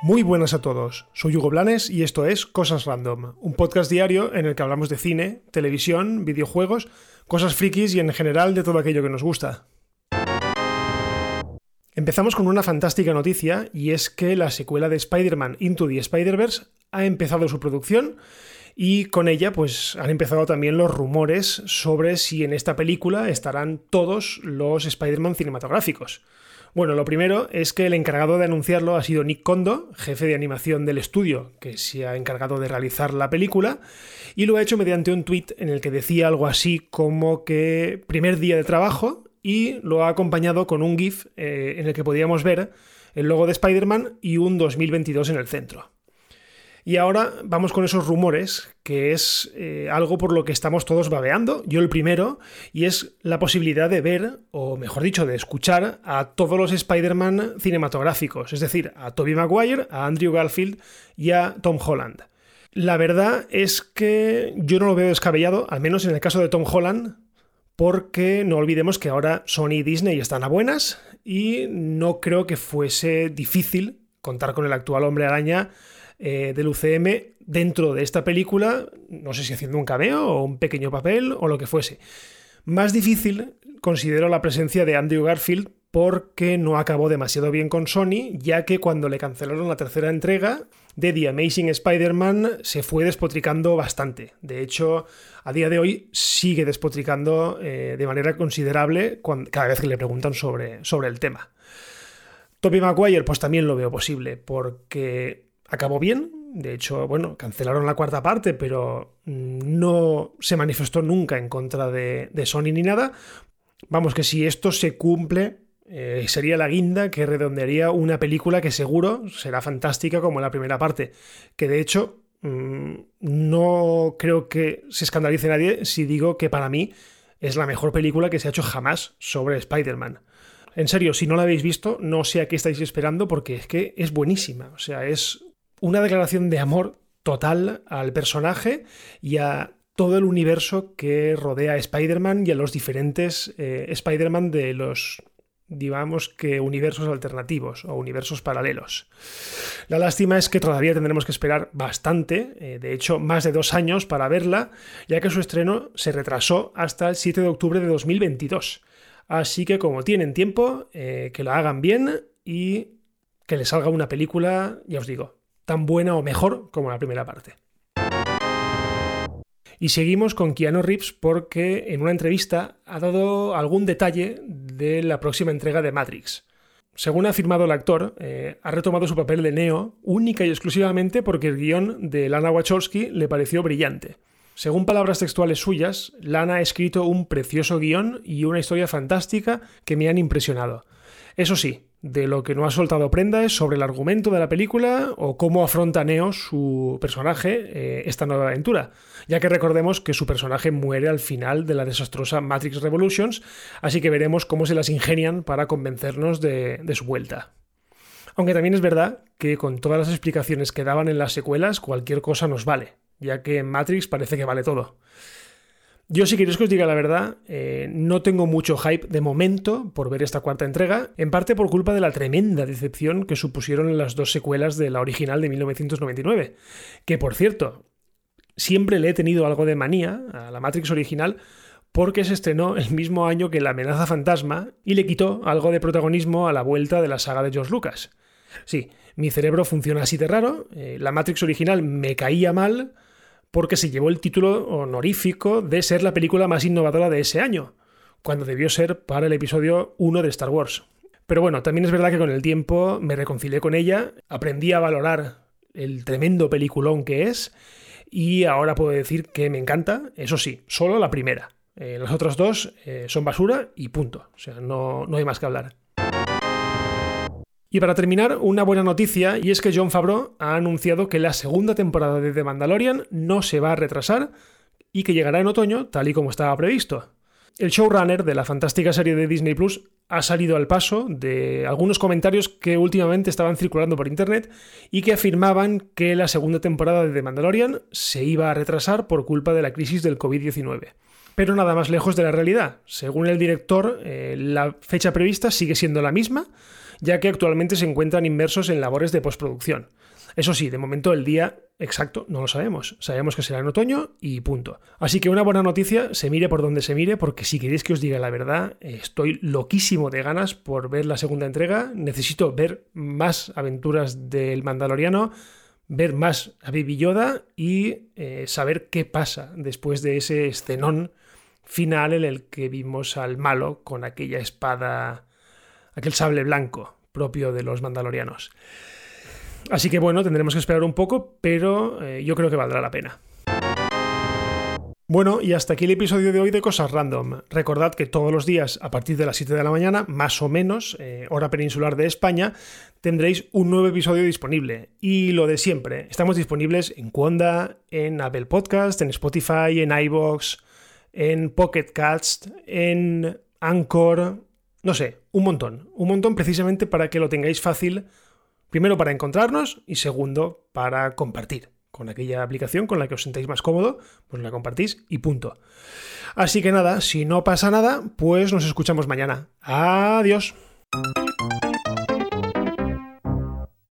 Muy buenas a todos, soy Hugo Blanes y esto es Cosas Random, un podcast diario en el que hablamos de cine, televisión, videojuegos, cosas frikis y en general de todo aquello que nos gusta. Empezamos con una fantástica noticia y es que la secuela de Spider-Man Into the Spider-Verse ha empezado su producción y con ella pues han empezado también los rumores sobre si en esta película estarán todos los Spider-Man cinematográficos. Bueno, lo primero es que el encargado de anunciarlo ha sido Nick Kondo, jefe de animación del estudio que se ha encargado de realizar la película, y lo ha hecho mediante un tweet en el que decía algo así como que primer día de trabajo y lo ha acompañado con un GIF eh, en el que podíamos ver el logo de Spider-Man y un 2022 en el centro. Y ahora vamos con esos rumores, que es eh, algo por lo que estamos todos babeando, yo el primero, y es la posibilidad de ver, o mejor dicho, de escuchar a todos los Spider-Man cinematográficos, es decir, a Tobey Maguire, a Andrew Garfield y a Tom Holland. La verdad es que yo no lo veo descabellado, al menos en el caso de Tom Holland, porque no olvidemos que ahora Sony y Disney están a buenas y no creo que fuese difícil contar con el actual hombre araña eh, del UCM dentro de esta película, no sé si haciendo un cameo o un pequeño papel o lo que fuese. Más difícil considero la presencia de Andrew Garfield porque no acabó demasiado bien con Sony, ya que cuando le cancelaron la tercera entrega de The Amazing Spider-Man se fue despotricando bastante. De hecho, a día de hoy sigue despotricando eh, de manera considerable cada vez que le preguntan sobre, sobre el tema. Tobey Maguire, pues también lo veo posible, porque acabó bien. De hecho, bueno, cancelaron la cuarta parte, pero no se manifestó nunca en contra de, Sony ni nada. Vamos, que si esto se cumple, eh, sería la guinda que redondearía una película que seguro será fantástica como la primera parte. Que de hecho, mm, no creo que se escandalice nadie si digo que para mí es la mejor película que se ha hecho jamás sobre Spider-Man. En serio, si no la habéis visto, no sé a qué estáis esperando porque es que es buenísima. O sea, es una declaración de amor total al personaje y a todo el universo que rodea a Spider-Man y a los diferentes eh, Spider-Man de los, digamos que, universos alternativos o universos paralelos. La lástima es que todavía tendremos que esperar bastante, eh, de hecho más de dos años para verla, ya que su estreno se retrasó hasta el 7 de octubre de 2022. Así que como tienen tiempo, eh, que lo hagan bien y que les salga una película, ya os digo, tan buena o mejor como la primera parte. Y seguimos con Keanu Reeves porque en una entrevista ha dado algún detalle de la próxima entrega de Matrix. Según ha afirmado el actor, eh, ha retomado su papel de Neo única y exclusivamente porque el guion de Lana Wachowski le pareció brillante. Según palabras textuales suyas, Lana ha escrito un precioso guion y una historia fantástica que me han impresionado. Eso sí, de lo que no ha soltado prenda es sobre el argumento de la película o cómo afronta Neo, su personaje, eh, esta nueva aventura, ya que recordemos que su personaje muere al final de la desastrosa Matrix Revolutions, así que veremos cómo se las ingenian para convencernos de, de su vuelta. Aunque también es verdad que con todas las explicaciones que daban en las secuelas, cualquier cosa nos vale, ya que en Matrix parece que vale todo. Yo, si queréis que os diga la verdad, eh, no tengo mucho hype de momento por ver esta cuarta entrega, en parte por culpa de la tremenda decepción que supusieron las dos secuelas de la original de 1999. Que, por cierto, siempre le he tenido algo de manía a la Matrix original porque se estrenó el mismo año que La amenaza fantasma y le quitó algo de protagonismo a la vuelta de la saga de George Lucas. Sí, mi cerebro funciona así de raro, eh, la Matrix original me caía mal, porque se llevó el título honorífico de ser la película más innovadora de ese año, cuando debió ser para el episodio 1 de Star Wars. Pero bueno, también es verdad que con el tiempo me reconcilié con ella, aprendí a valorar el tremendo peliculón que es y ahora puedo decir que me encanta, eso sí, solo la primera. Eh, las otras dos eh, son basura y punto. O sea, no, no hay más que hablar. Y para terminar, una buena noticia, y es que John Favreau ha anunciado que la segunda temporada de The Mandalorian no se va a retrasar y que llegará en otoño, tal y como estaba previsto. el showrunner de la fantástica serie de Disney Plus ha salido al paso de algunos comentarios que últimamente estaban circulando por internet y que afirmaban que la segunda temporada de The Mandalorian se iba a retrasar por culpa de la crisis del COVID-19. Pero nada más lejos de la realidad. Según el director, eh, la fecha prevista sigue siendo la misma, ya que actualmente se encuentran inmersos en labores de postproducción. Eso sí, de momento el día exacto no lo sabemos. Sabemos que será en otoño y punto. Así que una buena noticia, se mire por donde se mire, porque si queréis que os diga la verdad, estoy loquísimo de ganas por ver la segunda entrega. Necesito ver más aventuras del Mandaloriano, ver más a Baby Yoda y eh, saber qué pasa después de ese escenón final en el que vimos al malo con aquella espada, aquel sable blanco propio de los mandalorianos. Así que bueno, tendremos que esperar un poco, pero eh, yo creo que valdrá la pena. Bueno, y hasta aquí el episodio de hoy de Cosas Random. Recordad que todos los días, a partir de las 7 de la mañana, más o menos, eh, hora peninsular de España, tendréis un nuevo episodio disponible. Y lo de siempre, estamos disponibles en Quonda, en Apple Podcast, en Spotify, en iBox, en Pocket Cast, en Anchor, no sé, un montón. Un montón precisamente para que lo tengáis fácil Primero para encontrarnos y segundo para compartir. Con aquella aplicación con la que os sentáis más cómodo, pues la compartís y punto. Así que nada, si no pasa nada, pues nos escuchamos mañana. Adiós.